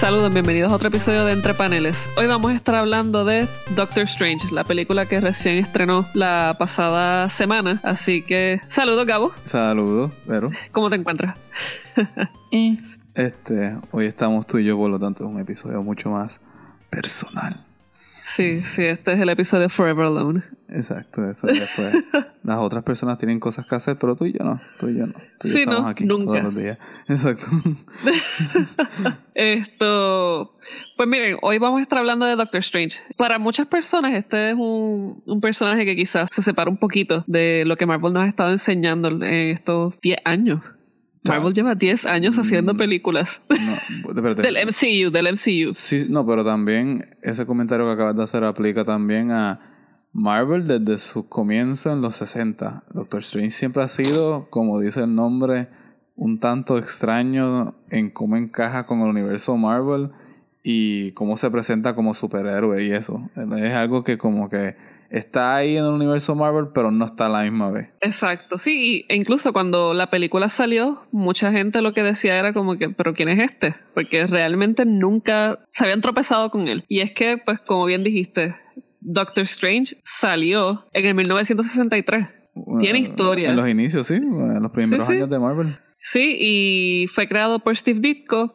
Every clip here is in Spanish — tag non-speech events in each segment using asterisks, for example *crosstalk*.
Saludos, bienvenidos a otro episodio de Entre Paneles. Hoy vamos a estar hablando de Doctor Strange, la película que recién estrenó la pasada semana. Así que, saludos, Gabo. Saludos, pero. ¿Cómo te encuentras? *laughs* este, hoy estamos tú y yo, por lo tanto, es un episodio mucho más personal. Sí, sí, este es el episodio Forever Alone. Exacto, eso después. *laughs* Las otras personas tienen cosas que hacer, pero tú y yo no. Tú y yo no. Tú y Sí, estamos no, aquí nunca. todos los días. *laughs* Exacto. *laughs* Esto, pues miren, hoy vamos a estar hablando de Doctor Strange. Para muchas personas este es un, un personaje que quizás se separa un poquito de lo que Marvel nos ha estado enseñando en estos 10 años. Marvel lleva 10 años haciendo Mm. películas. No, espérate. del MCU, del MCU. Sí, no, pero también ese comentario que acabas de hacer aplica también a Marvel desde su comienzo en los 60. Doctor Strange siempre ha sido, como dice el nombre, un tanto extraño en cómo encaja con el universo Marvel y cómo se presenta como superhéroe y eso. Es algo que como que está ahí en el universo Marvel, pero no está a la misma vez. Exacto, sí, e incluso cuando la película salió, mucha gente lo que decía era como que, pero ¿quién es este? Porque realmente nunca se habían tropezado con él. Y es que, pues como bien dijiste, Doctor Strange salió en el 1963. Tiene historia. En los inicios, sí, en los primeros Sí, sí. años de Marvel. Sí, y fue creado por Steve Ditko,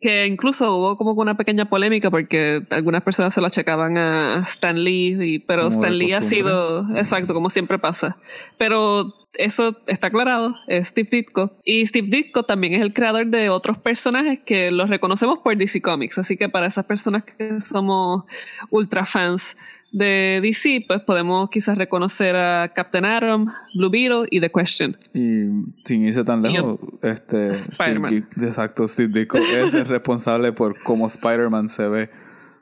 que incluso hubo como una pequeña polémica porque algunas personas se lo achacaban a Stan Lee, y- pero Como Stan Lee ha sido, exacto, como siempre pasa. Pero eso está aclarado, es Steve Ditko. Y Steve Ditko también es el creador de otros personajes que los reconocemos por DC Comics, así que para esas personas que somos ultra fans de DC, pues podemos quizás reconocer a Captain Atom, Blue Beetle y The Question. Y sin irse tan lejos, este Spider-Man. Steve exacto, Steve Ditko es el responsable por cómo Spider-Man se ve.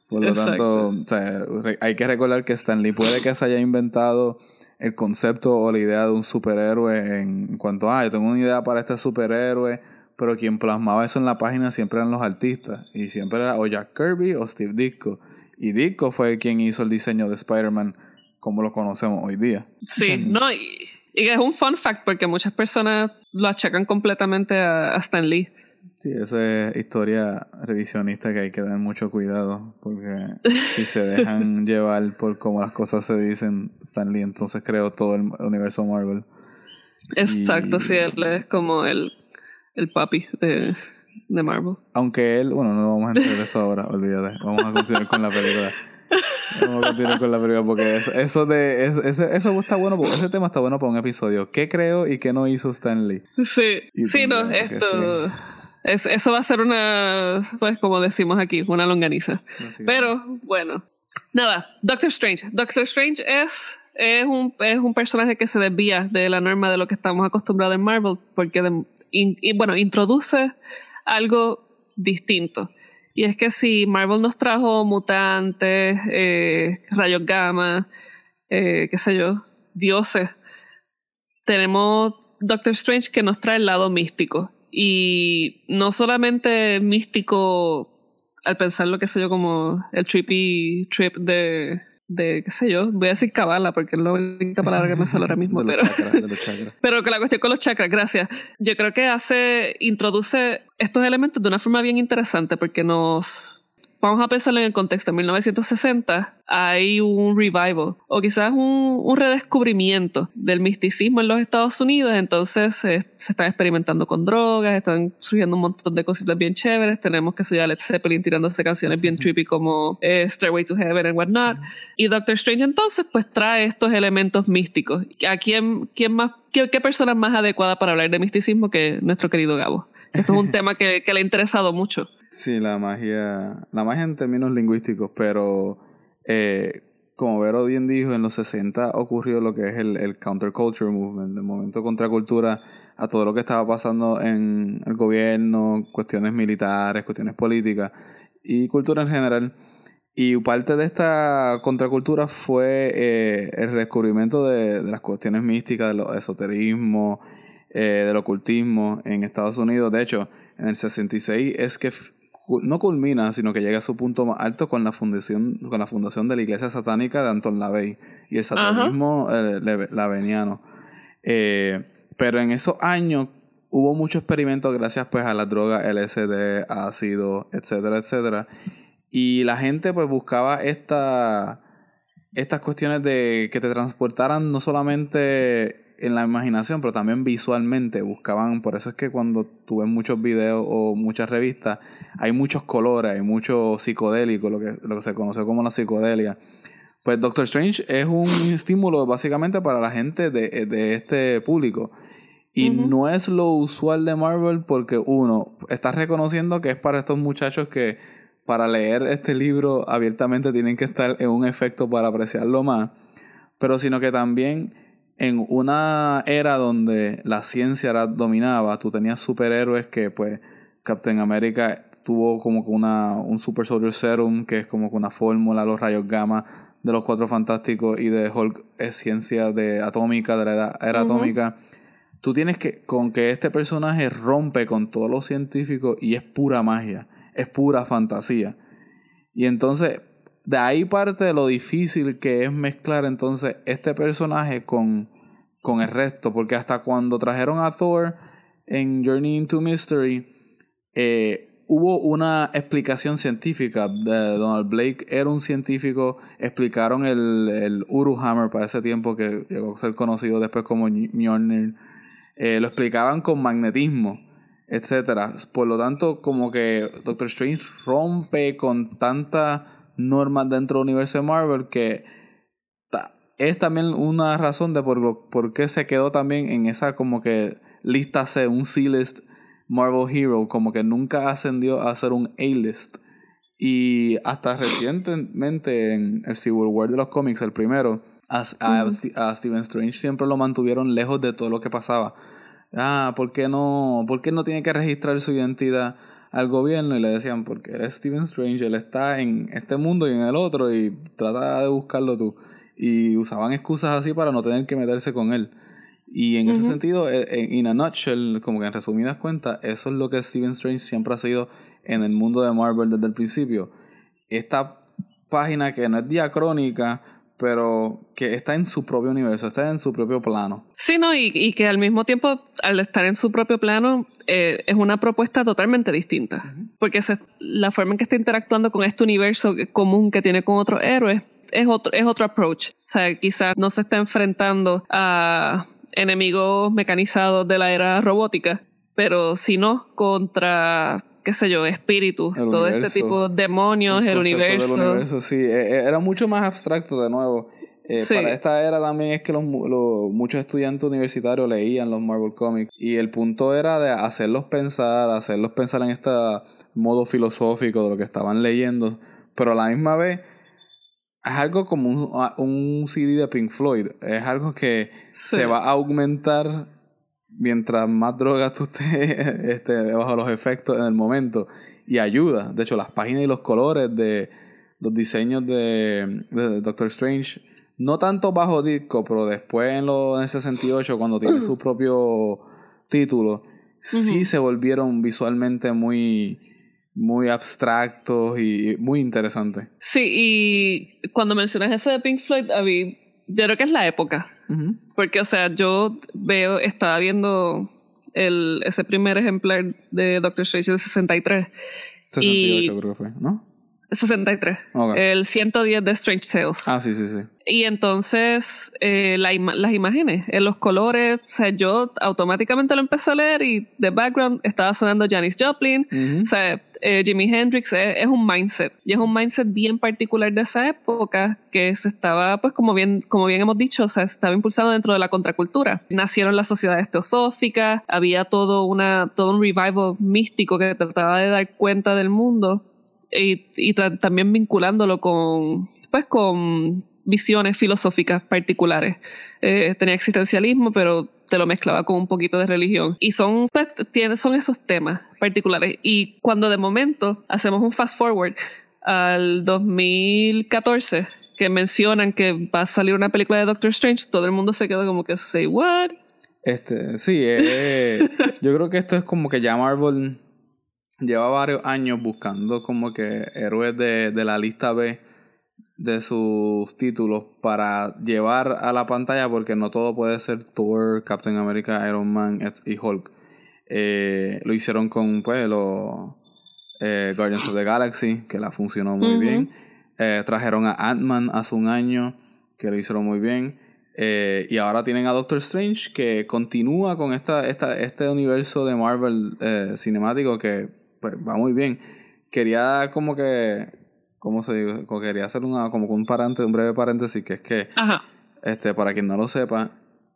Por lo Exacto. tanto, o sea, hay que recordar que Stan Lee puede que se haya inventado el concepto o la idea de un superhéroe en cuanto a, ah, yo tengo una idea para este superhéroe, pero quien plasmaba eso en la página siempre eran los artistas. Y siempre era o Jack Kirby o Steve Ditko. Y Ditko fue quien hizo el diseño de Spider-Man como lo conocemos hoy día. Sí, *laughs* no, y, y es un fun fact porque muchas personas lo achacan completamente a, a Stan Lee. Sí, esa es historia revisionista que hay que tener mucho cuidado porque si se *laughs* dejan llevar por cómo las cosas se dicen, Stan Lee entonces creó todo el universo Marvel. Exacto, Y- sí, él es como el, el papi de, de Marvel. Aunque él, bueno, no vamos a entrar en eso ahora, olvídate. Vamos a continuar con la película. Vamos a continuar con la película porque eso, eso de es- ese- eso está bueno, porque ese tema está bueno para un episodio. ¿Qué creó y qué no hizo Stan Lee? Sí, Y sí, no, esto... Es, eso va a ser una, pues como decimos aquí, una longaniza. Pero bueno, nada, Doctor Strange. Doctor Strange es, es, un, es un personaje que se desvía de la norma de lo que estamos acostumbrados en Marvel, porque, de- in- y, bueno, introduce algo distinto. Y es que si Marvel nos trajo mutantes, eh, rayos gamma, eh, qué sé yo, dioses, tenemos Doctor Strange que nos trae el lado místico. Y no solamente místico al pensar lo que sé yo como el trippy trip de, de qué sé yo, voy a decir cabala porque es la única palabra que me sale ahora mismo, *laughs* pero, chakras. *laughs* pero que la cuestión con los chakras, gracias. Yo creo que hace, introduce estos elementos de una forma bien interesante porque nos... Vamos a pensarlo en el contexto. En 1960 hay un revival o quizás un, un redescubrimiento del misticismo en los Estados Unidos. Entonces eh, se están experimentando con drogas, están surgiendo un montón de cositas bien chéveres. Tenemos que ya Led Zeppelin tirándose canciones bien trippy como eh, Stairway to Heaven and whatnot. Y Doctor Strange entonces pues trae estos elementos místicos. ¿A quién, quién más, qué, qué persona más adecuada para hablar de misticismo que nuestro querido Gabo? Esto es un *laughs* tema que, que le ha interesado mucho. Sí, la magia, la magia en términos lingüísticos, pero eh, como Vero bien dijo, en los 60 ocurrió lo que es el, el counterculture movement, el movimiento contracultura a todo lo que estaba pasando en el gobierno, cuestiones militares, cuestiones políticas y cultura en general. Y parte de esta contracultura fue eh, el descubrimiento de, de las cuestiones místicas, del esoterismo, eh, del ocultismo en Estados Unidos. De hecho, en el 66 es que no culmina, sino que llega a su punto más alto con la fundación, con la fundación de la Iglesia Satánica de Anton LaVey y el satanismo eh, laveniano. Eh, pero en esos años hubo mucho experimento gracias pues a las drogas LSD, ácido, etcétera, etcétera. Y la gente pues buscaba esta, estas cuestiones de que te transportaran no solamente en la imaginación, pero también visualmente buscaban, por eso es que cuando tú ves muchos videos o muchas revistas, hay muchos colores, hay mucho psicodélico, lo que, lo que se conoce como la psicodelia. Pues Doctor Strange es un *laughs* estímulo básicamente para la gente de, de este público. Y no es lo usual de Marvel porque uno, está reconociendo que es para estos muchachos que para leer este libro abiertamente tienen que estar en un efecto para apreciarlo más, pero sino que también en una era donde la ciencia dominaba, tú tenías superhéroes que pues Captain America tuvo como que una, un Super Soldier Serum, que es como que una fórmula, los rayos gamma de los cuatro fantásticos y de Hulk es ciencia de atómica, de la era, atómica. Tú tienes que, con que este personaje rompe con todo lo científico y es pura magia, es pura fantasía. Y entonces, de ahí parte de lo difícil que es mezclar entonces este personaje con, con el resto, porque hasta cuando trajeron a Thor en Journey into Mystery, eh, hubo una explicación científica. de Donald Blake era un científico. Explicaron el, el Uruhammer para ese tiempo que llegó a ser conocido después como Mjolnir. Eh, lo explicaban con magnetismo, etcétera. Por lo tanto, como que Doctor Strange rompe con tantas normas dentro del universo de Marvel que es también una razón de por, por qué se quedó también en esa como que lista C, un C-list Marvel Hero, como que nunca ascendió a ser un A-list. Y hasta recientemente en el Civil War de los cómics, el primero, a, a, Stephen Strange siempre lo mantuvieron lejos de todo lo que pasaba. Ah, ¿por qué no, por qué no tiene que registrar su identidad al gobierno? Y le decían, porque él es Stephen Strange, él está en este mundo y en el otro y trata de buscarlo tú. Y usaban excusas así para no tener que meterse con él. Y en ese sentido, en a nutshell, como que en resumidas cuentas, eso es lo que Stephen Strange siempre ha sido en el mundo de Marvel desde el principio. Esta página que no es diacrónica, pero que está en su propio universo, está en su propio plano. Sí, no, y, y que al mismo tiempo, al estar en su propio plano, eh, es una propuesta totalmente distinta. Porque la forma en que está interactuando con este universo común que tiene con otros héroes es otro, es otro approach. O sea, quizás no se está enfrentando a enemigos mecanizados de la era robótica, pero sino contra qué sé yo, espíritus, todo este tipo de demonios, el, universo. universo. Sí, e, e, era mucho más abstracto de nuevo. Eh, para esta era también es que los, muchos estudiantes universitarios leían los Marvel Comics y el punto era de hacerlos pensar, hacerlos pensar en este modo filosófico de lo que estaban leyendo, pero a la misma vez es algo como un, un CD de Pink Floyd, es algo que se va a aumentar mientras más drogas tú estés *laughs* bajo los efectos en el momento y ayuda. De hecho, las páginas y los colores de los diseños de, Doctor Strange, no tanto bajo disco, pero después en, lo, en el 68, cuando tiene su *clears throat* propio título, sí se volvieron visualmente muy, muy abstractos y muy interesantes. Sí, y cuando mencionas eso de Pink Floyd, a mí, yo creo que es la época. Porque, o sea, yo veo, estaba viendo el, ese primer ejemplar de Doctor Strange del 63. 68 creo que fue, ¿no? 63. El 110 de Strange Tales. Ah, sí, sí, sí. Y entonces eh, las imágenes, en los colores, o sea, yo automáticamente lo empecé a leer y de background estaba sonando Janis Joplin, o sea, eh, Jimi Hendrix, es, un mindset. Y es un mindset bien particular de esa época que se estaba, pues como bien, como bien hemos dicho, se estaba impulsando dentro de la contracultura. Nacieron las sociedades teosóficas, había todo, una, todo un revival místico que trataba de dar cuenta del mundo y, y también vinculándolo con, pues con visiones filosóficas particulares. Eh, tenía existencialismo, pero te lo mezclaba con un poquito de religión. Y son, pues, son esos temas particulares. Y cuando de momento hacemos un fast forward al 2014, que mencionan que va a salir una película de Doctor Strange, todo el mundo se queda como que, say what? Este, sí, eh, *laughs* yo creo que esto es como que ya Marvel lleva varios años buscando como que héroes de, de la lista B de sus títulos para llevar a la pantalla porque no todo puede ser Thor, Captain America, Iron Man y Hulk. Eh, lo hicieron con pues, los eh, Guardians of the Galaxy, que la funcionó muy bien. Eh, trajeron a Ant-Man hace un año, que lo hicieron muy bien. y ahora tienen a Doctor Strange, que continúa con esta, esta, este universo de Marvel cinemático que pues, va muy bien. Quería como que, ¿cómo se dice? Quería hacer una, como un, un breve paréntesis, que es que, este para quien no lo sepa,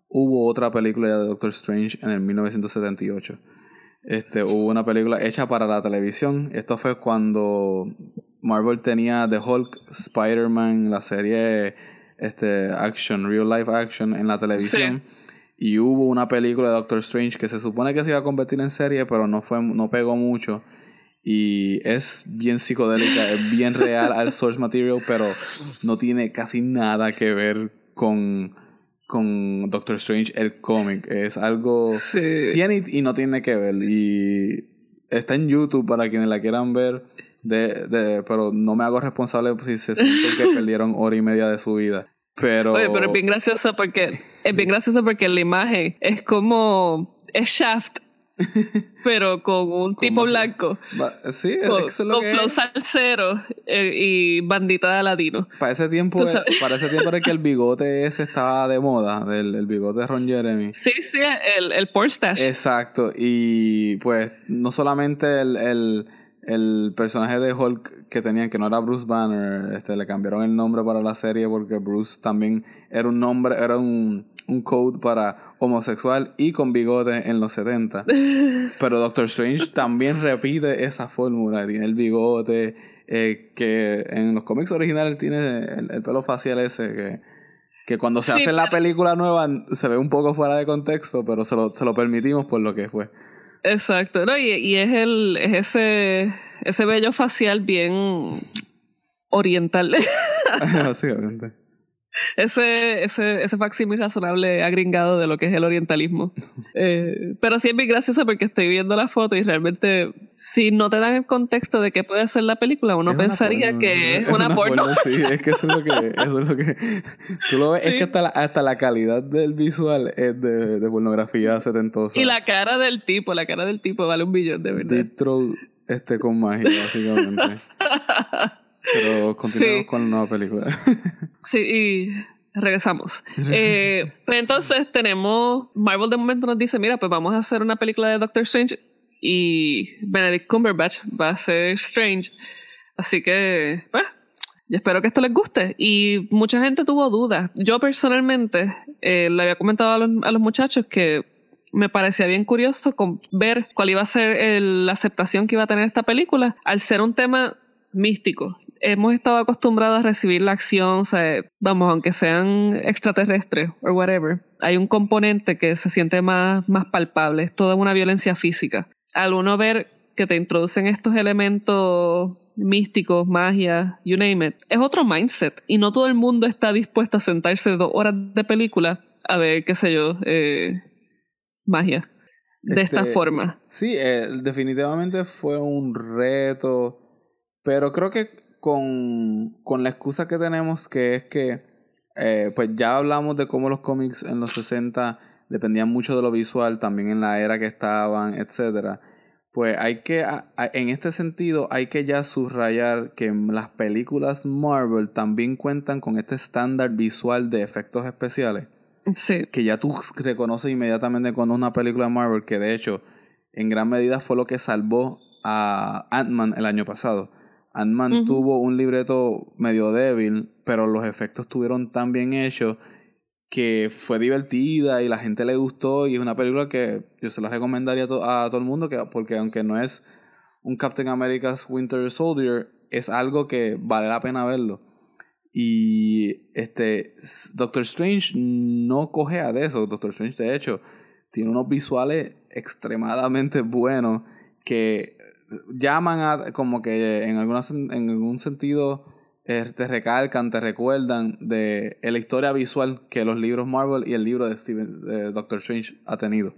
hubo otra película de Doctor Strange en el 1978. Este, hubo una película hecha para la televisión. Esto fue cuando Marvel tenía The Hulk, Spider-Man, la serie este, Action, Real Life Action en la televisión. Y hubo una película de Doctor Strange que se supone que se iba a convertir en serie, pero no, fue, no pegó mucho. Y es bien psicodélica, es bien real al source material, pero no tiene casi nada que ver con con Doctor Strange el cómic. Es algo... Sí. Tiene y no tiene que ver. Y está en YouTube para quienes la quieran ver. De, de, pero no me hago responsable si se sienten que perdieron hora y media de su vida. Pero... Oye, pero es bien gracioso porque... Es bien gracioso porque la imagen es como... Es Shaft *laughs* pero con un tipo blanco. sí, con, es lo con flow salsero eh, y bandita de ladino. Para ese tiempo, para ese tiempo era que el bigote ese estaba de moda, del el bigote de Ron Jeremy. Sí, sí, el, el stash. Exacto, y pues no solamente el, el, el personaje de Hulk que tenían, que no era Bruce Banner, este, le cambiaron el nombre para la serie porque Bruce también era un nombre, era un un code para homosexual y con bigote en los 70. *laughs* Pero Doctor Strange también repite esa fórmula. Tiene el bigote, eh, que en los cómics originales tiene el, pelo facial ese que, que cuando se hace la película nueva se ve un poco fuera de contexto, pero se lo, se lo permitimos por lo que fue. Exacto, no, y, y, es el es ese ese bello facial bien oriental. *laughs* *laughs* Básicamente ese, ese, ese facsimil razonable agringado de lo que es el orientalismo. *laughs* Eh, pero sí es muy gracioso porque estoy viendo la foto y realmente, si no te dan el contexto de qué puede ser la película, uno pensaría que es, una, porno. Sí, es que eso es lo que. *laughs* Eso es lo que tú lo ves, es que hasta la, hasta la calidad del visual es de, de pornografía setentosa. Y la cara del tipo, la cara del tipo vale un billón, de verdad. Deep Throat este, con magia, básicamente. *laughs* Pero continuamos con la nueva película. Sí, y regresamos. Eh, pues entonces tenemos, Marvel de momento nos dice, mira, pues vamos a hacer una película de Doctor Strange y Benedict Cumberbatch va a ser Strange. Así que, pues, yo espero que esto les guste. Y mucha gente tuvo dudas. Yo personalmente eh, le había comentado a los, a los, muchachos que me parecía bien curioso con ver cuál iba a ser la aceptación que iba a tener esta película al ser un tema místico hemos estado acostumbrados a recibir la acción, o sea, vamos, aunque sean extraterrestres o whatever, hay un componente que se siente más, más palpable, es toda una violencia física. Al uno ver que te introducen estos elementos místicos, magia, you name it, es otro mindset y no todo el mundo está dispuesto a sentarse dos horas de película a ver, qué sé yo, eh, magia. De esta este, forma. Sí, eh, definitivamente fue un reto, pero creo que con, con la excusa que tenemos, que es que, eh, pues ya hablamos de cómo los cómics en los 60 dependían mucho de lo visual, también en la era que estaban, etcétera. Pues hay que, en este sentido, hay que ya subrayar que las películas Marvel también cuentan con este estándar visual de efectos especiales. Sí. Que ya tú reconoces inmediatamente cuando una película de Marvel, que de hecho, en gran medida fue lo que salvó a Ant-Man el año pasado. Ant-Man tuvo un libreto medio débil, pero los efectos estuvieron tan bien hechos que fue divertida y la gente le gustó y es una película que yo se la recomendaría a, todo el mundo que, porque aunque no es un Captain America's Winter Soldier, es algo que vale la pena verlo. Y este Doctor Strange no cogea de eso. Doctor Strange, de hecho, tiene unos visuales extremadamente buenos que llaman a como que en, alguna, en algún sentido eh, te recalcan, te recuerdan de la historia visual que los libros Marvel y el libro de, Steven, Doctor Strange ha tenido.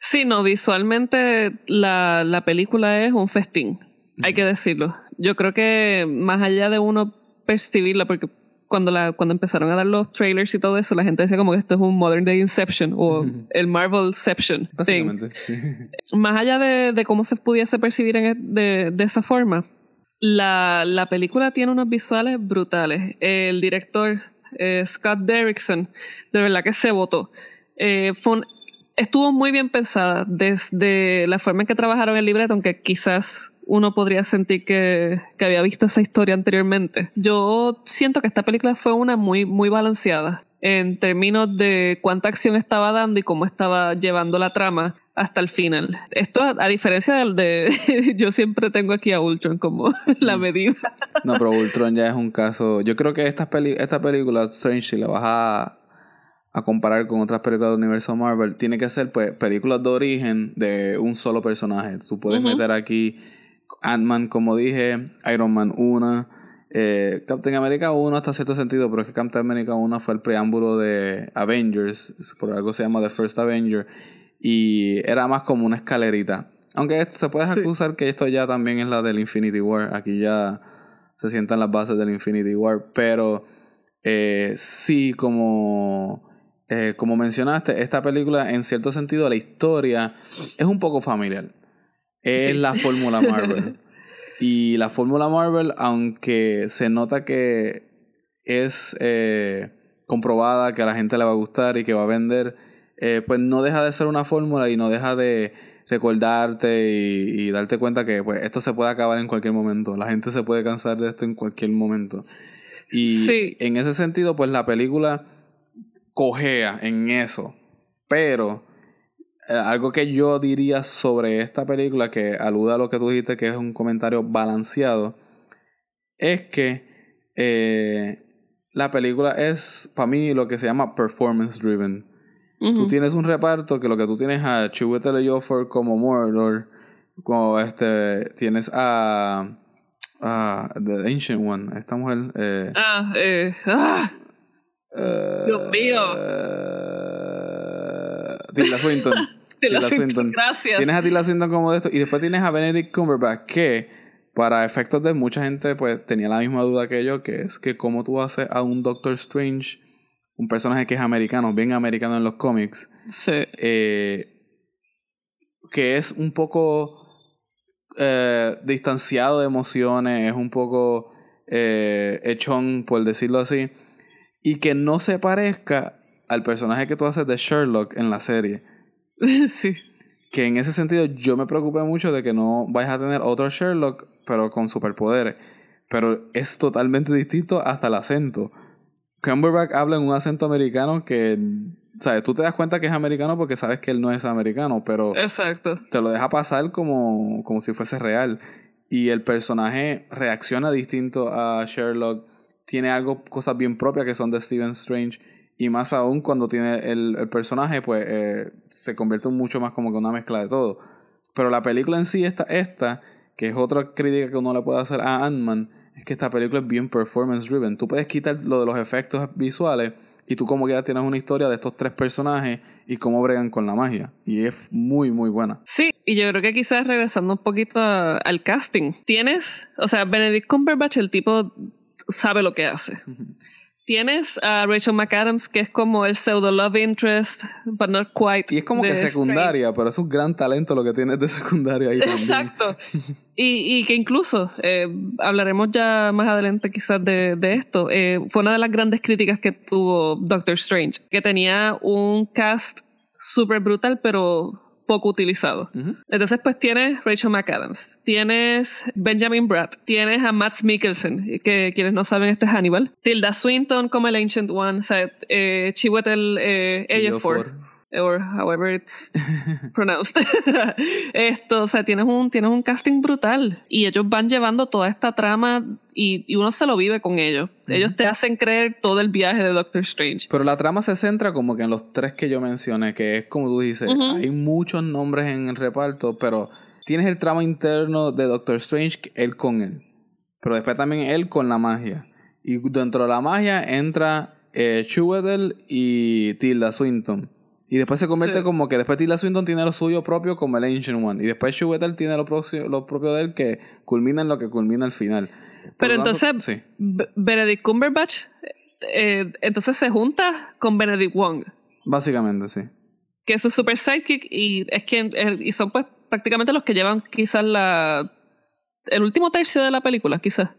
Sí, no, visualmente la, la película es un festín, hay que decirlo. Yo creo que más allá de uno percibirla, porque cuando, la, cuando empezaron a dar los trailers y todo eso, la gente decía como que esto es un Modern Day Inception o el Marvelception. Básicamente. *laughs* Más allá de, de, cómo se pudiese percibir en, e, de, de esa forma, la, la, película tiene unos visuales brutales. El director eh, Scott Derrickson, de verdad que se votó. Eh, estuvo muy bien pensada desde la forma en que trabajaron el libreto, aunque quizás uno podría sentir que, que, había visto esa historia anteriormente. Yo siento que esta película fue una muy, muy balanceada en términos de cuánta acción estaba dando y cómo estaba llevando la trama hasta el final. Esto, a, diferencia del de. *laughs* yo siempre tengo aquí a Ultron como *laughs* la mm. medida. no, pero Ultron ya es un caso. Yo creo que esta, peli, esta película, Strange, si la vas a, a comparar con otras películas del universo Marvel, tiene que ser pues películas de origen de un solo personaje. Tú puedes meter aquí Ant-Man, como dije, Iron Man 1. Eh, Captain America 1 hasta cierto sentido, pero es que Captain America 1 fue el preámbulo de Avengers, por algo se llama The First Avenger, y era más como una escalerita. Aunque esto, se puede acusar que esto ya también es la del Infinity War, aquí ya se sientan las bases del Infinity War, pero eh, sí, como, eh, como mencionaste, esta película en cierto sentido la historia es un poco familiar es la fórmula Marvel. *laughs* y la fórmula Marvel, aunque se nota que es eh, comprobada, que a la gente le va a gustar y que va a vender, eh, pues no deja de ser una fórmula y no deja de recordarte y, darte cuenta que pues esto se puede acabar en cualquier momento. La gente se puede cansar de esto en cualquier momento. Y en ese sentido, pues la película cojea en eso. Pero algo que yo diría sobre esta película, que aluda a lo que tú dijiste, que es un comentario balanceado, es que eh, la película es, para mí, lo que se llama performance driven. Tú tienes un reparto que lo que tú tienes a Chiwetel Ejiofor como Mordor, como este, tienes a, a The Ancient One, esta mujer. Eh, ah, eh, ah. Dios mío. Tilda Swinton. *laughs* Tilda Swinton. Gracias. Tienes a Tilda Swinton como de esto. Y después tienes a Benedict Cumberbatch, que para efectos de mucha gente, pues tenía la misma duda que yo, que es que cómo tú haces a un Doctor Strange, un personaje que es americano, bien americano en los cómics. Sí. Eh, que es un poco eh, distanciado de emociones, es un poco eh, echón, por decirlo así. Y que no se parezca al personaje que tú haces de Sherlock en la serie. *laughs* sí. Que en ese sentido yo me preocupé mucho de que no vayas a tener otro Sherlock, pero con superpoderes. Pero es totalmente distinto hasta el acento. Cumberbatch habla en un acento americano que, ¿sabes? Tú te das cuenta que es americano porque sabes que él no es americano, pero Exacto. te lo deja pasar como, como si fuese real. Y el personaje reacciona distinto a Sherlock. Tiene algo, cosas bien propias que son de Stephen Strange y más aún cuando tiene el, el personaje, pues eh, se convierte mucho más como que una mezcla de todo. Pero la película en sí, esta, esta, que es otra crítica que uno le puede hacer a Ant-Man, es que esta película es bien performance driven. Tú puedes quitar lo de los efectos visuales y tú como que ya tienes una historia de estos tres personajes y cómo bregan con la magia. Y es muy, muy buena. Sí, y yo creo que quizás regresando un poquito al casting, tienes, o sea, Benedict Cumberbatch, el tipo sabe lo que hace. Tienes a Rachel McAdams, que es como el pseudo love interest, but not quite. Y es como que secundaria, pero es un gran talento lo que tienes de secundaria ahí Exacto. *laughs* y, y, que incluso, eh, hablaremos ya más adelante quizás de, de esto, eh, fue una de las grandes críticas que tuvo Doctor Strange, que tenía un cast súper brutal, pero poco utilizado. Entonces, pues tienes Rachel McAdams, tienes Benjamin Bratt, tienes a Matt Mikkelsen, que quienes no saben, este es Hannibal, Tilda Swinton como el Ancient One, o sea, eh, Chiwetel eh, Ejiofor or however it's pronounced. *laughs* Esto, o sea, tienes un, tienes un casting brutal y ellos van llevando toda esta trama y, y uno se lo vive con ellos. Ellos te hacen creer todo el viaje de Doctor Strange. Pero la trama se centra como que en los tres que yo mencioné, que es como tú dices, hay muchos nombres en el reparto, pero tienes el trama interno de Doctor Strange, él con él. Pero después también él con la magia. Y dentro de la magia entra eh, y Tilda Swinton. Y después se convierte como que después Tilda Swinton tiene lo suyo propio como el Ancient One. Y después Chiwetel tiene lo, propio, lo propio de él que culmina en lo que culmina al final. Pero entonces, Benedict Cumberbatch eh, entonces se junta con Benedict Wong. Básicamente, sí. Que es su super sidekick y es quien y son pues prácticamente los que llevan quizás la el último tercio de la película, quizás.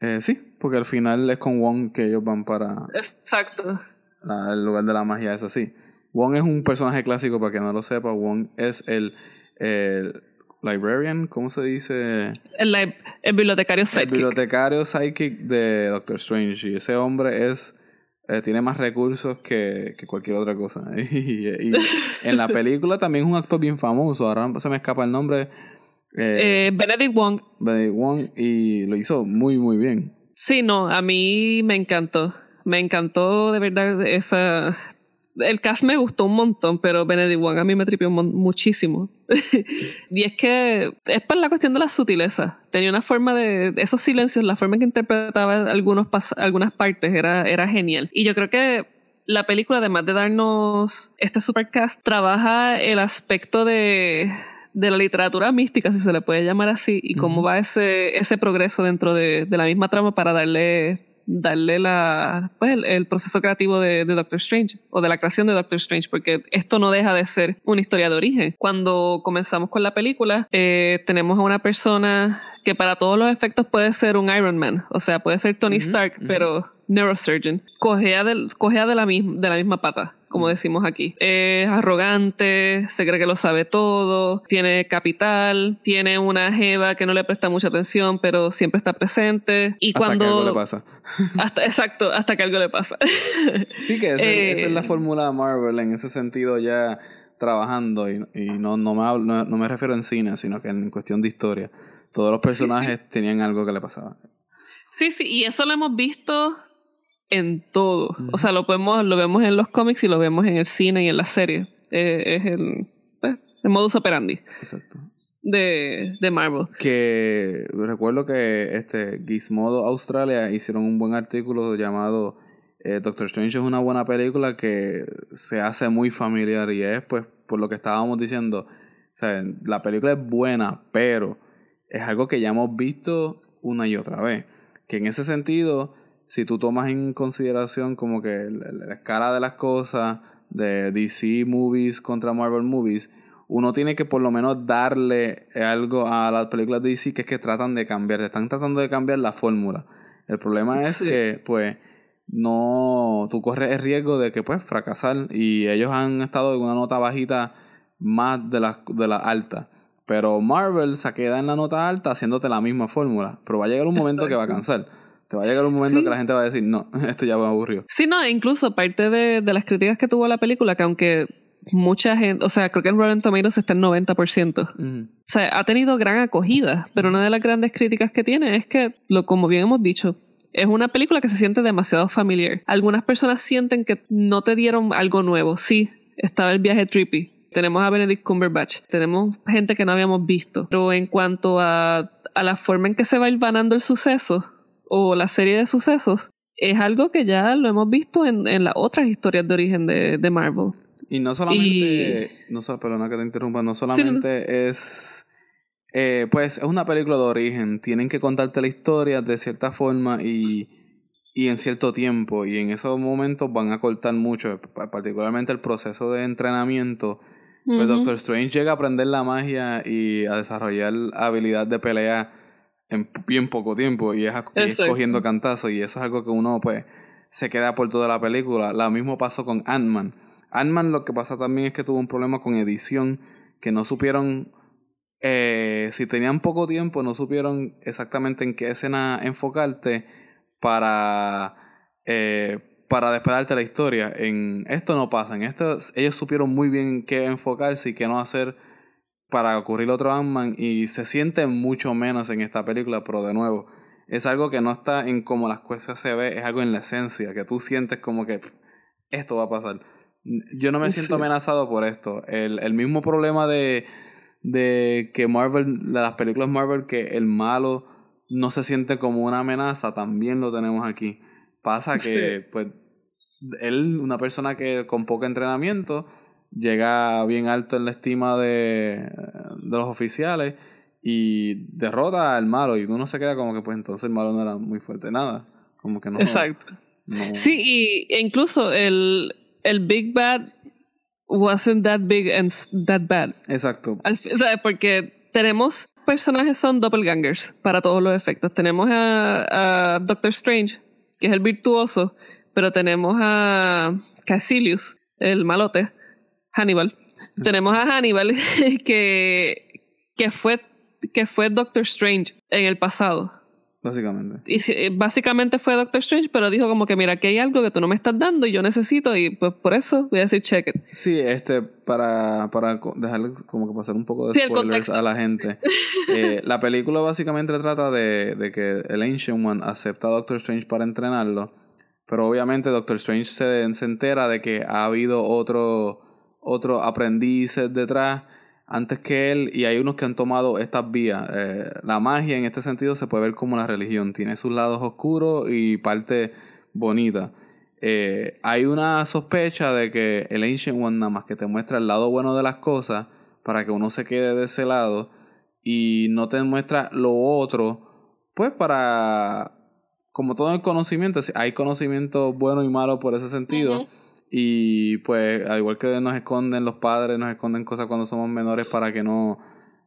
Eh, sí, porque al final es con Wong que ellos van para. Exacto. el lugar de la magia es así. Wong es un personaje clásico, para que no lo sepa. Wong es el, el librarian, ¿cómo se dice? El, el bibliotecario psychic. El bibliotecario psychic de Doctor Strange. Y ese hombre es eh, tiene más recursos que, que cualquier otra cosa. *laughs* y, en la película también es un actor bien famoso. Ahora se me escapa el nombre. Eh, eh, Benedict Wong. Benedict Wong y lo hizo muy, muy bien. Sí, no, a mí me encantó. Me encantó de verdad esa el cast me gustó un montón, pero Benedict Wong a mí me tripió muchísimo. *laughs* y es que es por la cuestión de la sutileza. Tenía una forma de. Esos silencios, la forma en que interpretaba algunos algunas partes era, era genial. Y yo creo que la película, además de darnos este supercast, trabaja el aspecto de, de la literatura mística, si se le puede llamar así, y cómo va ese, ese progreso dentro de, de la misma trama para darle darle la, pues, el, proceso creativo de, Doctor Strange o de la creación de Doctor Strange, porque esto no deja de ser una historia de origen. Cuando comenzamos con la película, eh, tenemos a una persona que para todos los efectos puede ser un Iron Man, o sea, puede ser Tony Stark, pero neurosurgeon. Cogea, de la, de la misma pata como decimos aquí. Es arrogante, se cree que lo sabe todo, tiene capital, tiene una jeva que no le presta mucha atención, pero siempre está presente. Y hasta cuando. Que algo le pasa. *laughs* hasta, exacto, hasta que algo le pasa. *laughs* sí, que esa es la eh, fórmula de Marvel en ese sentido ya trabajando y, no, no, me no, me refiero en cine, sino que en cuestión de historia. Todos los personajes tenían algo que le pasaba. Sí, sí, y eso lo hemos visto en todo. O sea, lo podemos, lo vemos en los cómics y lo vemos en el cine y en la serie. Eh, es el, pues, el modus operandi. Exacto. De, de, Marvel. Que recuerdo que este Gizmodo Australia hicieron un buen artículo llamado eh, Doctor Strange es una buena película que se hace muy familiar y es pues por lo que estábamos diciendo. O sea, la película es buena, pero es algo que ya hemos visto una y otra vez. Que en ese sentido si tú tomas en consideración como que la, escala de las cosas de DC movies contra Marvel movies, uno tiene que por lo menos darle algo a las películas de DC que es que tratan de cambiar, están tratando de cambiar la fórmula. El problema es que, pues, no, tú corres el riesgo de que, pues, fracasar y ellos han estado en una nota bajita más de la, de la alta. Pero Marvel se queda en la nota alta haciéndote la misma fórmula, pero va a llegar un momento que va a cansar. Te va a llegar un momento que la gente va a decir, no, *laughs* esto ya me aburrió. Sí, no, incluso parte de, de las críticas que tuvo la película, que aunque mucha gente, o sea, creo que en Rotten Tomatoes está en 90%. O sea, ha tenido gran acogida, pero una de las grandes críticas que tiene es que, lo, como bien hemos dicho, es una película que se siente demasiado familiar. Algunas personas sienten que no te dieron algo nuevo. Sí, estaba el viaje trippy. Tenemos a Benedict Cumberbatch. Tenemos gente que no habíamos visto. Pero en cuanto a, a la forma en que se va ilvanando el suceso, o la serie de sucesos es algo que ya lo hemos visto en, en las otras historias de origen de, de Marvel. Y no solamente, no solo, perdona que te interrumpa, no solamente es, eh, pues es una película de origen, tienen que contarte la historia de cierta forma y, y en cierto tiempo, y en esos momentos van a cortar mucho, particularmente el proceso de entrenamiento. Pues Doctor Strange llega a aprender la magia y a desarrollar habilidad de pelea en bien poco tiempo y es, cogiendo cantazos y eso es algo que uno pues se queda por toda la película. Lo mismo pasó con Ant-Man. Ant-Man lo que pasa también es que tuvo un problema con edición que no supieron eh, si tenían poco tiempo no supieron exactamente en qué escena enfocarte para eh, para despedarte la historia. En esto no pasa, en esto ellos supieron muy bien qué enfocarse y qué no hacer para ocurrir otro Ant-Man y se siente mucho menos en esta película, pero de nuevo, es algo que no está en cómo las cosas se ve, es algo en la esencia, que tú sientes como que esto va a pasar. Yo no me siento amenazado por esto. El, el mismo problema de, de que Marvel, de las películas Marvel, que el malo no se siente como una amenaza, también lo tenemos aquí. Pasa que, pues, él, una persona que con poco entrenamiento, llega bien alto en la estima de, los oficiales y derrota al malo y uno se queda como que pues entonces el malo no era muy fuerte nada como que no exacto Sí, y, e incluso el, el Big Bad wasn't that big and that bad. Exacto. o sea, porque tenemos personajes son doppelgangers para todos los efectos. Tenemos a, a Doctor Strange, que es el virtuoso, pero tenemos a Cassilius, el malote, Hannibal. Tenemos a Hannibal, *laughs* que, que, fue, que fue Doctor Strange en el pasado. Básicamente. Y eh, básicamente fue Doctor Strange, pero dijo como que mira, aquí hay algo que tú no me estás dando y yo necesito y pues por eso voy a decir check it. Sí, este, para, para dejarle como que pasar un poco de spoilers a la gente. *laughs* Eh, la película básicamente trata de, de, que el Ancient One acepta a Doctor Strange para entrenarlo, pero obviamente Doctor Strange se, se entera de que ha habido otro, otro aprendices detrás antes que él y hay unos que han tomado estas vías. Eh, la magia en este sentido se puede ver como la religión, tiene sus lados oscuros y parte bonita. Eh, hay una sospecha de que el Ancient One nada más que te muestra el lado bueno de las cosas para que uno se quede de ese lado y no te muestra lo otro, pues para, como todo el conocimiento, hay conocimiento bueno y malo por ese sentido. Y pues, al igual que nos esconden los padres, nos esconden cosas cuando somos menores para que no,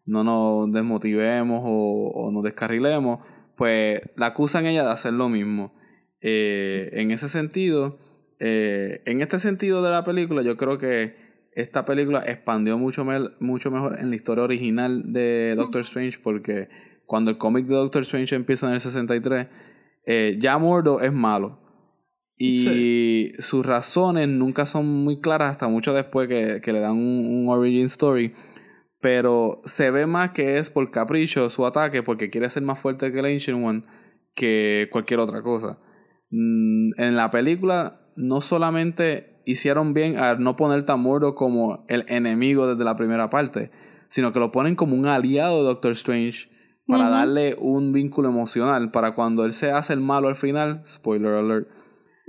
no nos desmotivemos o, o nos descarrilemos, pues la acusan ella de hacer lo mismo. Eh, en ese sentido, eh, en este sentido de la película, yo creo que esta película expandió mucho, mucho mejor en la historia original de Doctor Strange porque cuando el cómic de Doctor Strange empieza en el 63, eh, ya Mordo es malo. Y sus razones nunca son muy claras hasta mucho después que, que le dan un, origin story. Pero se ve más que es por capricho su ataque, porque quiere ser más fuerte que el Ancient One que cualquier otra cosa. Mm, en la película no solamente hicieron bien al no poner Tamuro como el enemigo desde la primera parte, sino que lo ponen como un aliado de Doctor Strange para darle un vínculo emocional para cuando él se hace el malo al final, spoiler alert,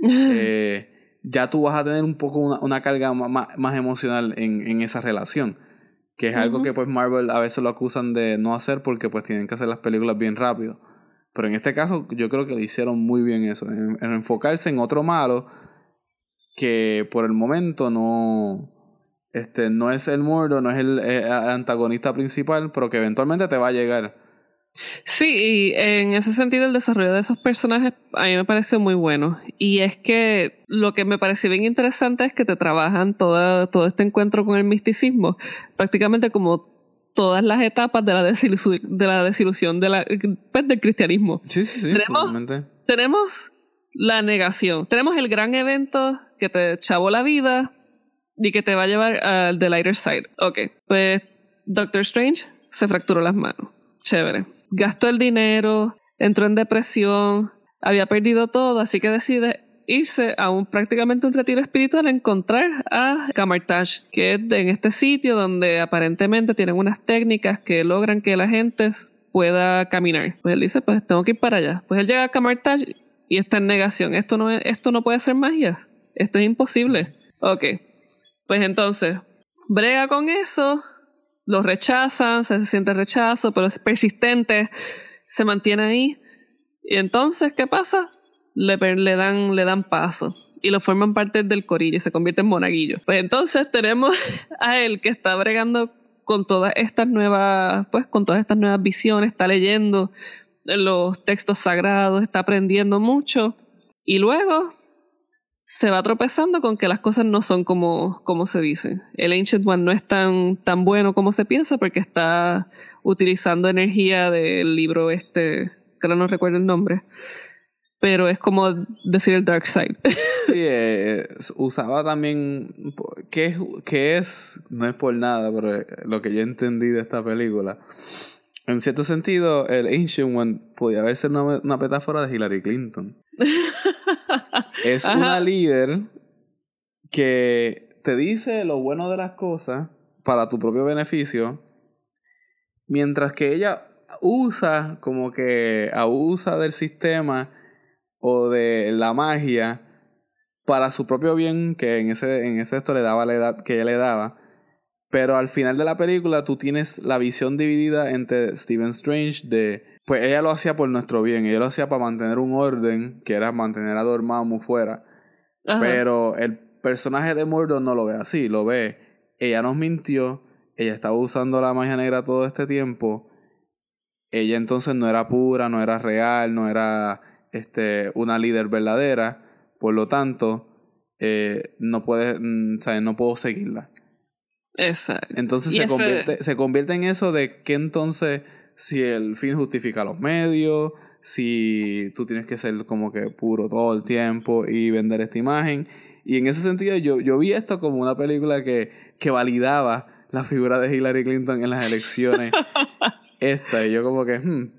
eh, ya tú vas a tener un poco una, carga más, emocional en, en, esa relación. Que es algo que pues Marvel a veces lo acusan de no hacer porque pues tienen que hacer las películas bien rápido. Pero en este caso yo creo que le hicieron muy bien eso, en, enfocarse en otro malo que por el momento no, este, no es el muerto, no es el eh, antagonista principal, pero que eventualmente te va a llegar. Sí, y en ese sentido el desarrollo de esos personajes a mí me pareció muy bueno. Y es que lo que me pareció bien interesante es que te trabajan toda, todo este encuentro con el misticismo, prácticamente como todas las etapas de la, desilusión, de la desilusión de la, pues, del cristianismo. Sí, sí, sí. Tenemos, tenemos la negación, tenemos el gran evento que te chavó la vida y que te va a llevar al The Lighter Side. Ok, pues Doctor Strange se fracturó las manos. Chévere gastó el dinero, entró en depresión, había perdido todo, así que decide irse a un prácticamente un retiro espiritual a encontrar a Camartage, que es en este sitio donde aparentemente tienen unas técnicas que logran que la gente pueda caminar. Pues él dice, pues tengo que ir para allá. Pues él llega a Camartage y está en negación. Esto no, esto no puede ser magia. Esto es imposible. Ok. Pues entonces, brega con eso, lo rechazan, se siente rechazo, pero es persistente, se mantiene ahí. Y entonces, ¿qué pasa? Le, le, dan, le dan paso y lo forman parte del corillo y se convierte en monaguillo. Pues entonces tenemos *laughs* a él que está bregando con todas estas nuevas, pues con todas estas nuevas visiones, está leyendo los textos sagrados, está aprendiendo mucho y luego se va tropezando con que las cosas no son como, como se dice. El Ancient One no es tan, tan bueno como se piensa porque está utilizando energía del libro este, que no recuerdo el nombre. Pero es como decir el Dark Side. *laughs* Sí, eh, usaba también. ¿qué es, ¿Qué es? No es por nada, pero lo que yo entendí de esta película. En cierto sentido, el Ancient One podía haber sido una, una metáfora de Hillary Clinton. *laughs* es una líder que te dice lo bueno de las cosas para tu propio beneficio, mientras que ella usa como que abusa del sistema o de la magia para su propio bien, que en ese, en ese esto le daba la edad que ella le daba. Pero al final de la película tú tienes la visión dividida entre Stephen Strange de pues ella lo hacía por nuestro bien, ella lo hacía para mantener un orden, que era mantener a Dormammu fuera. Pero el personaje de Murdoch no lo ve así, lo ve, ella nos mintió, ella estaba usando la magia negra todo este tiempo, ella entonces no era pura, no era real, no era este, una líder verdadera, por lo tanto, eh, no puede, mm, no puedo seguirla. Exacto. Entonces se, convierte, se convierte en eso de que entonces si el fin justifica los medios, si tú tienes que ser como que puro todo el tiempo y vender esta imagen. Y en ese sentido yo, yo vi esto como una película que, que validaba la figura de Hillary Clinton en las elecciones. *laughs* esta, y yo como que... Hmm.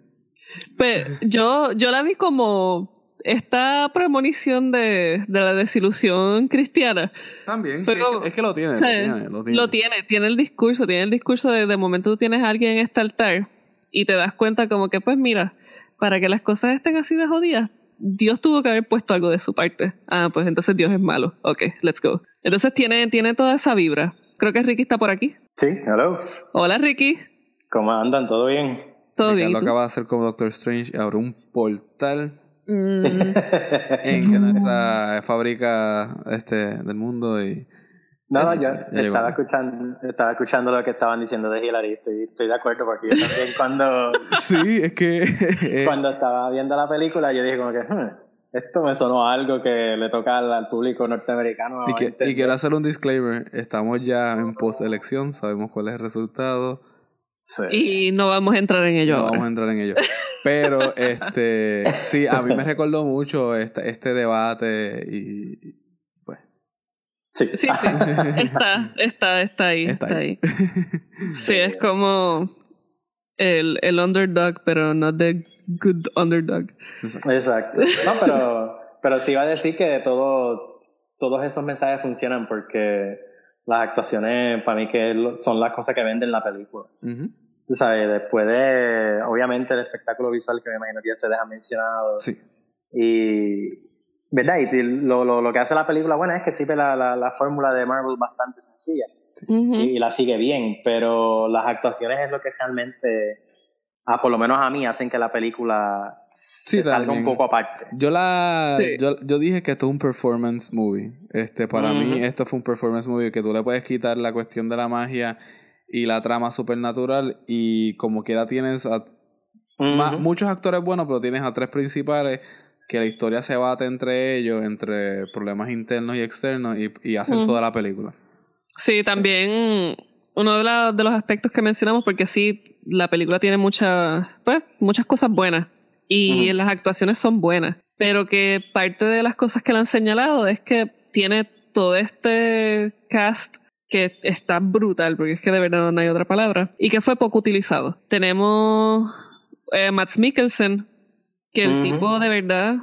Pero yo, yo la vi como esta premonición de, de, la desilusión cristiana. También, es, que, lo tiene, lo tiene, lo tiene. tiene. el discurso, tiene el discurso de de momento tú tienes a alguien en este altar y te das cuenta como que pues mira, para que las cosas estén así de jodidas, Dios tuvo que haber puesto algo de su parte. Ah, pues entonces Dios es malo. Ok, let's go. Entonces tiene, tiene toda esa vibra. Creo que Ricky está por aquí. Sí, hello. Hola Ricky. ¿Cómo andan? ¿Todo bien? Todo bien. Lo acaba de hacer como Doctor Strange y abre un portal mm. *laughs* en nuestra fábrica este, del mundo y no, yo estaba escuchando, estaba escuchando lo que estaban diciendo de Hillary, estoy, estoy de acuerdo porque yo también *laughs* cuando... sí, es que... cuando estaba viendo la película yo dije como que... Hmm, esto me sonó algo que le toca al, público norteamericano. Y, que, y, quiero hacer un disclaimer. Estamos ya en post-elección, sabemos cuál es el resultado. Sí. Y no vamos a entrar en ello. No vamos a entrar en ello. Pero *laughs* este sí, a mí me recordó mucho este, este debate y Sí, sí, *laughs* está, está, está ahí, está, ahí. Sí, es como el, el underdog, pero no the good underdog. Exacto. No, pero, pero sí iba a decir que todo, todos esos mensajes funcionan porque las actuaciones, para mí, que son las cosas que venden la película. sabes, después de, obviamente, el espectáculo visual que me imagino que ya ustedes han mencionado. Sí. Y, ¿Verdad? Y lo, lo, lo, que hace la película buena es que sigue la, la, la fórmula de Marvel bastante sencilla. y, la sigue bien, pero las actuaciones es lo que realmente, ah, por lo menos a mí, hacen que la película salga un poco aparte. Yo la yo, yo, dije que esto es un performance movie. Este, para mí esto fue un performance movie que tú le puedes quitar la cuestión de la magia y la trama supernatural y como quiera tienes a muchos actores buenos, pero tienes a tres principales que la historia se bate entre ellos, entre problemas internos y externos, y, y hacen toda la película. Sí, también uno de, de, los aspectos que mencionamos, porque sí, la película tiene muchas pues, muchas cosas buenas y las actuaciones son buenas, pero que parte de las cosas que le han señalado es que tiene todo este cast que está brutal, porque es que de verdad no hay otra palabra, y que fue poco utilizado. Tenemos eh, Matt Mikkelsen, que el tipo de verdad,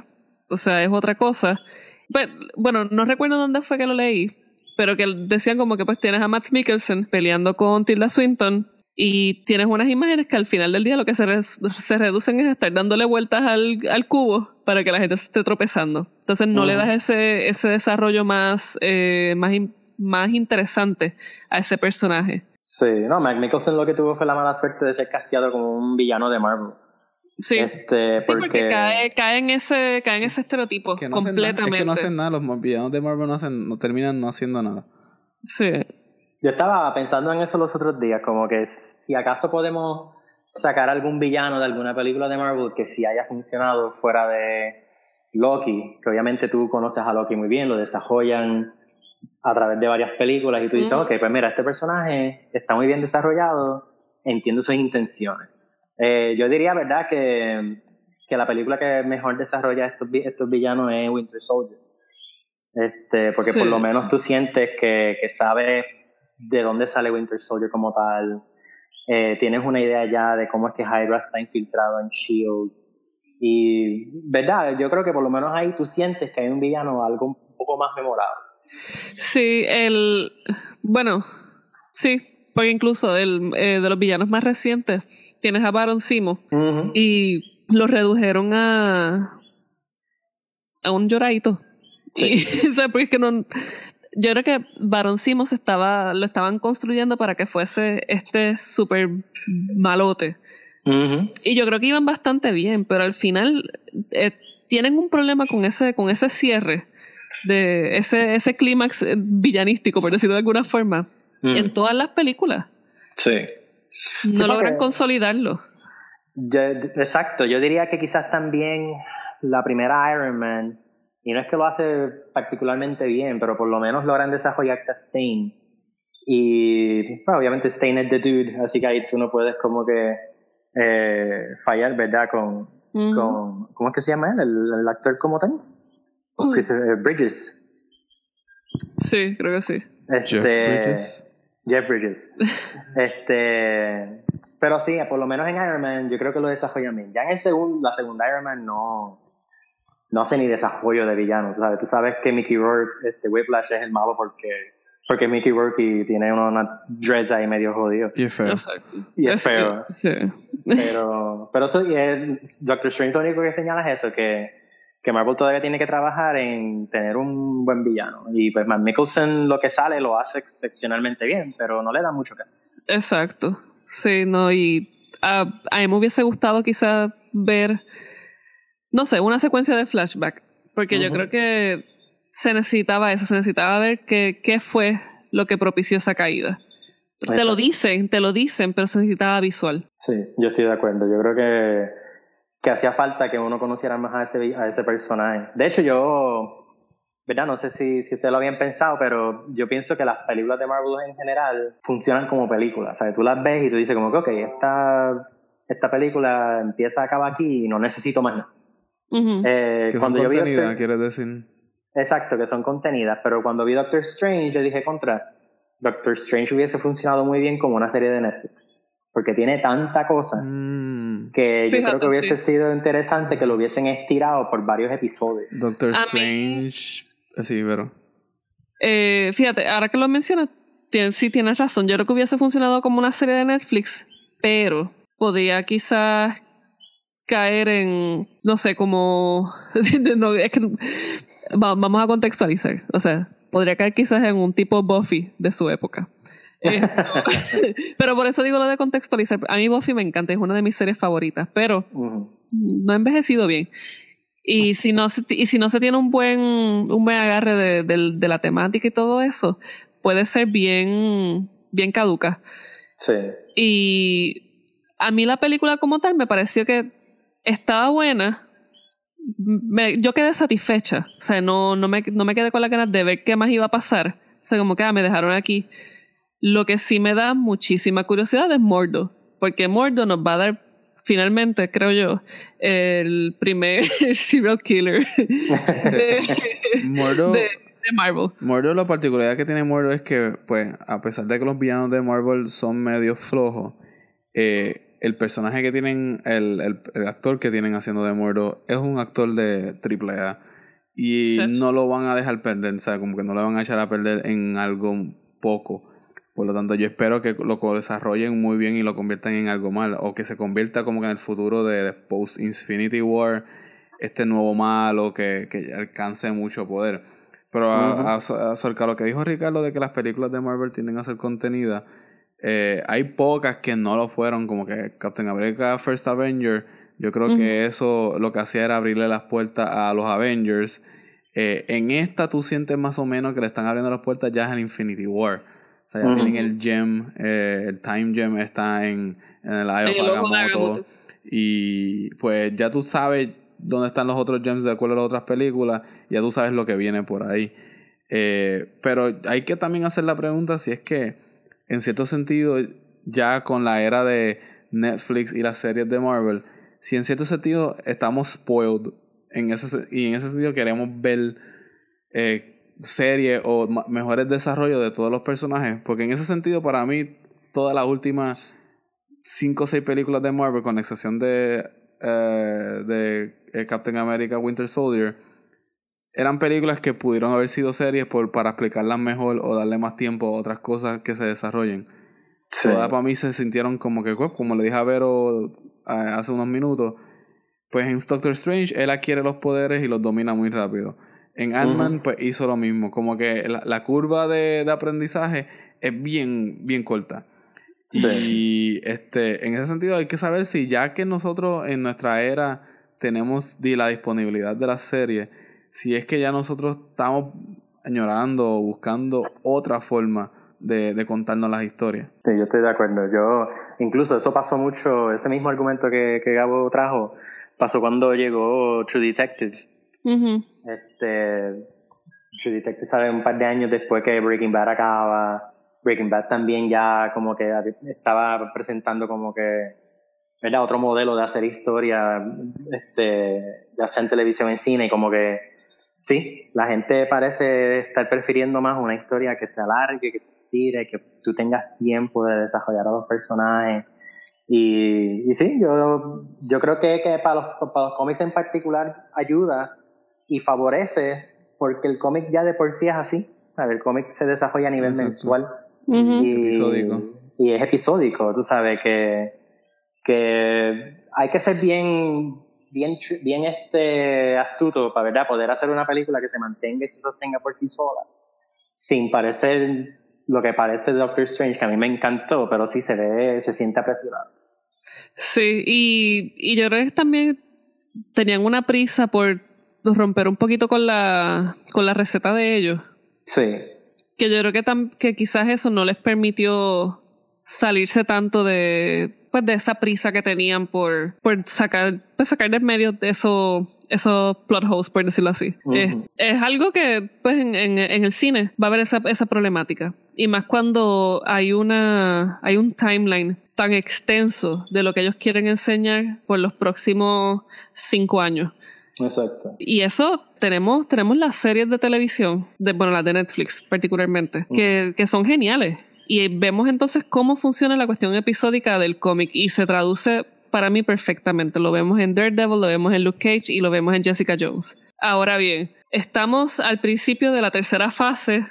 o sea, es otra cosa. Pues, bueno, no recuerdo dónde fue que lo leí, pero que decían como que pues tienes a Max Mikkelsen peleando con Tilda Swinton y tienes unas imágenes que al final del día lo que se, se reducen es estar dándole vueltas al, al, cubo para que la gente se esté tropezando. Entonces no le das ese, ese desarrollo más, eh, más, más interesante a ese personaje. Sí, no, Max Mikkelsen lo que tuvo fue la mala suerte de ser casteado como un villano de Marvel. Sí. Este, porque, cae, cae, en ese, cae en ese estereotipo completamente. es que no hacen nada, los villanos de Marvel no, hacen, no terminan no haciendo nada. Sí. Yo estaba pensando en eso los otros días, como que si acaso podemos sacar algún villano de alguna película de Marvel que sí haya funcionado fuera de Loki, que obviamente tú conoces a Loki muy bien, lo desarrollan a través de varias películas y tú dices, ok, pues mira, este personaje está muy bien desarrollado, entiendo sus intenciones eh, yo diría, ¿verdad?, que, que, la película que mejor desarrolla estos, estos villanos es Winter Soldier. Este, porque por lo menos tú sientes que, que sabes de dónde sale Winter Soldier como tal. Eh, tienes una idea ya de cómo es que Hydra está infiltrado en Shield. Y, ¿verdad? Yo creo que por lo menos ahí tú sientes que hay un villano algo un poco más memorable. Sí, el. Bueno, sí, porque incluso el, eh, de los villanos más recientes tienes a Baron Simo y lo redujeron a a un lloradito. Sí. *laughs* o sea, porque que no yo creo que Baron Simo estaba lo estaban construyendo para que fuese este súper malote Y yo creo que iban bastante bien, pero al final eh, tienen un problema con ese, con ese cierre de ese, ese clímax villanístico, por decirlo de alguna forma, en todas las películas. Sí. No logran consolidarlo. exacto, yo diría que quizás también la primera Iron Man, y no es que lo hace particularmente bien, pero por lo menos logran desarrollar a Stain. Y obviamente Stain es the dude, así que ahí tú no puedes como que eh, fallar, ¿verdad? Con, con, ¿Cómo es que se llama él? ¿El, actor como tal? Eh, Bridges. Sí, creo que sí. Este, Jeff Bridges. Jeff Bridges. *laughs* este, pero sí, por lo menos en Iron Man yo creo que lo desarrollan bien. Ya en el segundo, la segunda Iron Man no, no hace ni desarrollo de villanos, ¿sabes? Tú sabes que Mickey Rourke, este Whiplash es el malo porque porque Mickey Rourke tiene una dreads ahí medio jodido. Y es feo. Y es feo. Sí. Pero, pero eso, y Doctor Strange lo único que señala es eso, que, que Marvel todavía tiene que trabajar en tener un buen villano. Y pues Matt Mickelson lo que sale lo hace excepcionalmente bien, pero no le da mucho caso. Exacto. Sí, no, y a, mí me hubiese gustado quizá ver, no sé, una secuencia de flashback, porque yo creo que se necesitaba eso, se necesitaba ver qué, qué fue lo que propició esa caída. Te lo dicen, te lo dicen, pero se necesitaba visual. Sí, yo estoy de acuerdo. Yo creo que, que hacía falta que uno conociera más a ese, a ese personaje. De hecho, yo, ¿verdad? No sé si, si ustedes lo habían pensado, pero yo pienso que las películas de Marvel en general funcionan como películas. O sea, tú las ves y tú dices como que, ok, esta, esta película empieza, acaba aquí y no necesito más nada. eh, cuando yo vi quieres decir? Exacto, que son contenidas, pero cuando vi Doctor Strange, yo dije contra, Doctor Strange hubiese funcionado muy bien como una serie de Netflix. Porque tiene tanta cosa mm. que yo creo que hubiese sido interesante que lo hubiesen estirado por varios episodios. Doctor Strange. Sí, pero. Eh, fíjate, ahora que lo mencionas, sí tienes razón. Yo creo que hubiese funcionado como una serie de Netflix, pero podía quizás caer en, no sé, como... *laughs* no, es que vamos a contextualizar. O sea, podría caer quizás en un tipo Buffy de su época. *laughs* pero por eso digo lo de contextualizar. A mí Buffy me encanta, es una de mis series favoritas, pero no ha envejecido bien. Y si no se, y si no se tiene un buen, un buen agarre de, la temática y todo eso, puede ser bien, bien caduca. Sí. Y a mí la película como tal me pareció que estaba buena, yo quedé satisfecha. O sea, no, no, me, no me quedé con la ganas de ver qué más iba a pasar. O sea, como que ah, me dejaron aquí. Lo que sí me da muchísima curiosidad es Mordo. Porque Mordo nos va a dar finalmente, creo yo, el primer *laughs* serial killer de, *laughs* Mordo, de, Marvel. Mordo, la particularidad que tiene Mordo es que, pues, a pesar de que los villanos de Marvel son medio flojos, eh, el personaje que tienen, el, el, actor que tienen haciendo de muerto es un actor de triple A. Y no lo van a dejar perder, o sea, como que no lo van a echar a perder en algo poco. Por lo tanto, yo espero que lo desarrollen muy bien y lo conviertan en algo mal. O que se convierta como que en el futuro de, Post Infinity War, este nuevo malo que, que alcance mucho poder. Pero a, a, lo que dijo Ricardo de que las películas de Marvel tienden a ser contenidas eh, hay pocas que no lo fueron, como que Captain America First Avenger. Yo creo que eso lo que hacía era abrirle las puertas a los Avengers. Eh, en esta tú sientes más o menos que le están abriendo las puertas ya en Infinity War. Sea, ya tienen el gem, eh, el time gem está en, en el Eye of Agamotto. Y pues ya tú sabes dónde están los otros gems de acuerdo a las otras películas. Ya tú sabes lo que viene por ahí. pero hay que también hacer la pregunta si es que en cierto sentido, ya con la era de Netflix y las series de Marvel, si en cierto sentido estamos spoiled en ese, y en ese sentido queremos ver eh, series o mejores desarrollos de todos los personajes, porque en ese sentido para mí todas las últimas 5 o 6 películas de Marvel, con excepción de, eh, de eh, Captain America Winter Soldier, eran películas que pudieron haber sido series por, para explicarlas mejor o darle más tiempo a otras cosas que se desarrollen. Todas para mí se sintieron como que, como le dije a Vero hace unos minutos, pues en Doctor Strange él adquiere los poderes y los domina muy rápido. En Ant-Man pues hizo lo mismo, como que la, curva de, aprendizaje es bien, bien corta. Y este, en ese sentido hay que saber si ya que nosotros en nuestra era tenemos la disponibilidad de la serie, si es que ya nosotros estamos añorando o buscando otra forma de, de, contarnos las historias. Sí, yo estoy de acuerdo. Yo, incluso eso pasó mucho, ese mismo argumento que, que Gabo trajo, pasó cuando llegó True Detective. Este, True Detective sale un par de años después que Breaking Bad acaba. Breaking Bad también ya como que estaba presentando como que ¿verdad? otro modelo de hacer historia, este, ya sea en televisión en cine, y como que sí, la gente parece estar prefiriendo más una historia que se alargue, que se estire, que tú tengas tiempo de desarrollar a los personajes. Y, y sí, yo, yo creo que, que para, los, para los cómics en particular ayuda y favorece porque el cómic ya de por sí es así. El cómic se desarrolla a nivel mensual y, es episódico, tú sabes que, que hay que ser bien bien, bien este astuto para ¿verdad? poder hacer una película que se mantenga y se sostenga por sí sola, sin parecer lo que parece Doctor Strange, que a mí me encantó, pero sí se ve, se siente apresurado. Sí, y, y yo creo que también tenían una prisa por romper un poquito con la, con la receta de ellos. Sí. Que yo creo que, que quizás eso no les permitió salirse tanto de, pues, de esa prisa que tenían por, por sacar, pues, sacar de medio de eso, esos plot holes, por decirlo así. es, es, algo que pues, en, en, en, el cine va a haber esa, esa problemática. Y más cuando hay, una, hay un timeline tan extenso de lo que ellos quieren enseñar por los próximos cinco años. Exacto. Y eso tenemos, tenemos las series de televisión, de, bueno, las de Netflix particularmente, que, que son geniales. Y vemos entonces cómo funciona la cuestión episódica del cómic y se traduce para mí perfectamente. Lo vemos en Daredevil, lo vemos en Luke Cage y lo vemos en Jessica Jones. Ahora bien, estamos al principio de la tercera fase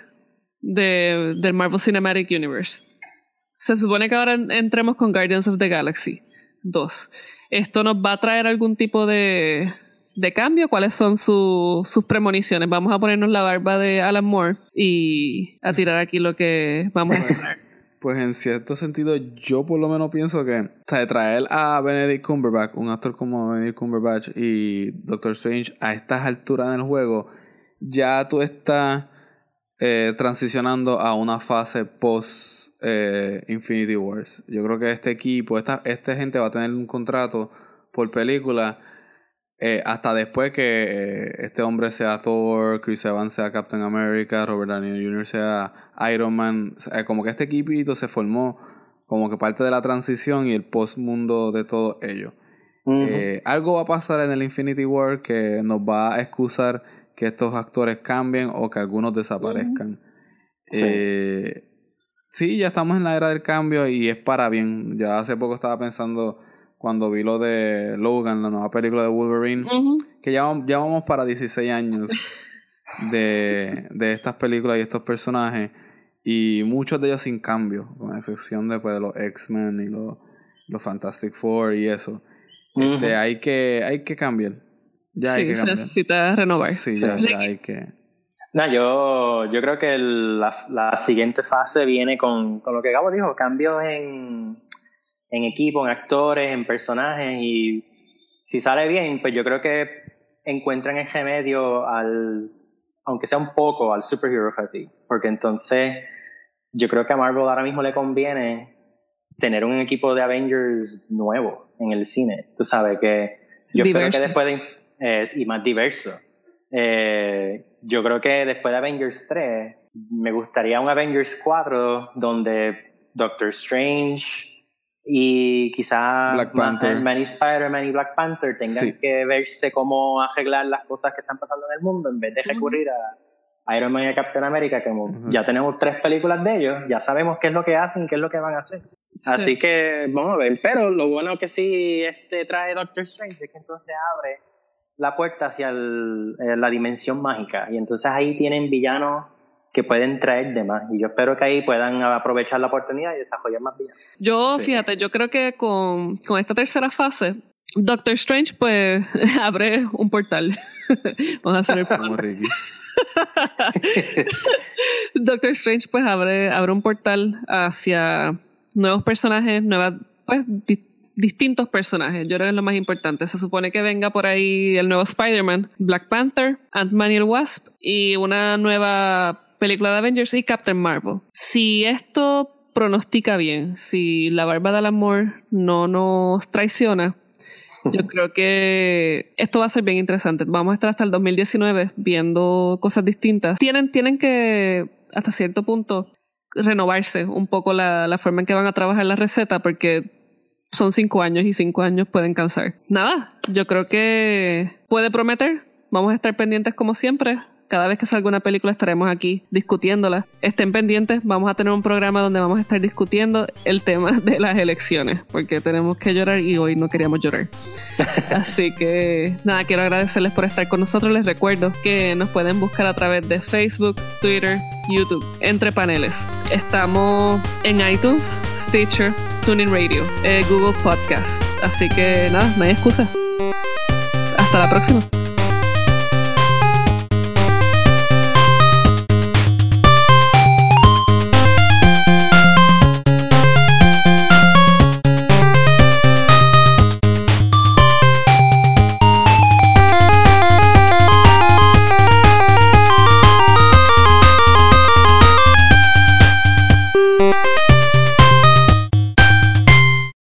de, del Marvel Cinematic Universe. Se supone que ahora entremos con Guardians of the Galaxy 2. ¿Esto nos va a traer algún tipo de, de cambio, cuáles son sus premoniciones. Vamos a ponernos la barba de Alan Moore y a tirar aquí lo que vamos a hacer. Pues en cierto sentido, yo por lo menos pienso que o traer a Benedict Cumberbatch, un actor como Benedict Cumberbatch y Doctor Strange a estas alturas del juego, ya tú estás eh, transicionando a una fase post eh, Infinity Wars. Yo creo que este equipo, esta, esta gente va a tener un contrato por película eh, hasta después que eh, este hombre sea Thor, Chris Evans sea Captain America, Robert Downey Jr. sea Iron Man, como que este equipito se formó como que parte de la transición y el post mundo de todo ello. Eh, algo va a pasar en el Infinity War que nos va a excusar que estos actores cambien o que algunos desaparezcan. sí, ya estamos en la era del cambio y es para bien. Ya hace poco estaba pensando cuando vi lo de Logan, la nueva película de Wolverine, que ya, ya, vamos para 16 años de, de, estas películas y estos personajes, y muchos de ellos sin cambio, con excepción de, pues, de los X-Men y los, los, Fantastic Four y eso. Este, hay, que, hay que cambiar. Ya hay que se necesita renovar. Sí, ya, ya hay que... No, yo, yo creo que la, la, siguiente fase viene con, con lo que Gabo dijo, cambios en, en equipo, en actores, en personajes y si sale bien, pues yo creo que encuentran el remedio al, aunque sea un poco, al superhero fatigue, porque entonces yo creo que a Marvel ahora mismo le conviene tener un equipo de Avengers nuevo en el cine, tú sabes que yo creo que después de, y más diverso. Eh, yo creo que después de Avengers 3 me gustaría un Avengers 4 donde Doctor Strange, y quizá Many Spider-Man y Black Panther tengan que verse cómo arreglar las cosas que están pasando en el mundo en vez de recurrir a Iron Man y a Captain America, que ya tenemos tres películas de ellos, ya sabemos qué es lo que hacen, qué es lo que van a hacer. Así que vamos a ver, pero lo bueno que sí este trae Doctor Strange es que entonces abre la puerta hacia eh, la dimensión mágica. Y entonces ahí tienen villanos que pueden traer de más. Y yo espero que ahí puedan aprovechar la oportunidad y desarrollar más vidas. Yo, fíjate, yo creo que con, con esta tercera fase, Doctor Strange, pues, *laughs* abre un portal. *laughs* Vamos a hacer el portal. *laughs* Doctor Strange, pues, abre, abre un portal hacia nuevos personajes, nuevas, pues, distintos personajes. Yo creo que es lo más importante. Se supone que venga por ahí el nuevo Spider-Man, Black Panther, Ant-Man y el Wasp y una nueva película de Avengers y Captain Marvel. Si esto pronostica bien, si la barba del amor no nos traiciona, *laughs* yo creo que esto va a ser bien interesante. Vamos a estar hasta el 2019 viendo cosas distintas. Tienen, tienen que, hasta cierto punto, renovarse un poco la, la forma en que van a trabajar la receta porque son cinco años y cinco años pueden cansar. Nada, yo creo que puede prometer. Vamos a estar pendientes como siempre. Cada vez que salga una película estaremos aquí discutiéndola. Estén pendientes, vamos a tener un programa donde vamos a estar discutiendo el tema *laughs* de las elecciones, porque tenemos que llorar y hoy no queríamos llorar. *laughs* Así que nada, quiero agradecerles por estar con nosotros. Les recuerdo que nos pueden buscar a través de Facebook, Twitter, YouTube, entre paneles. Estamos en iTunes, Stitcher, Tuning Radio, eh, Google Podcast. Así que nada, no hay excusa. Hasta la próxima.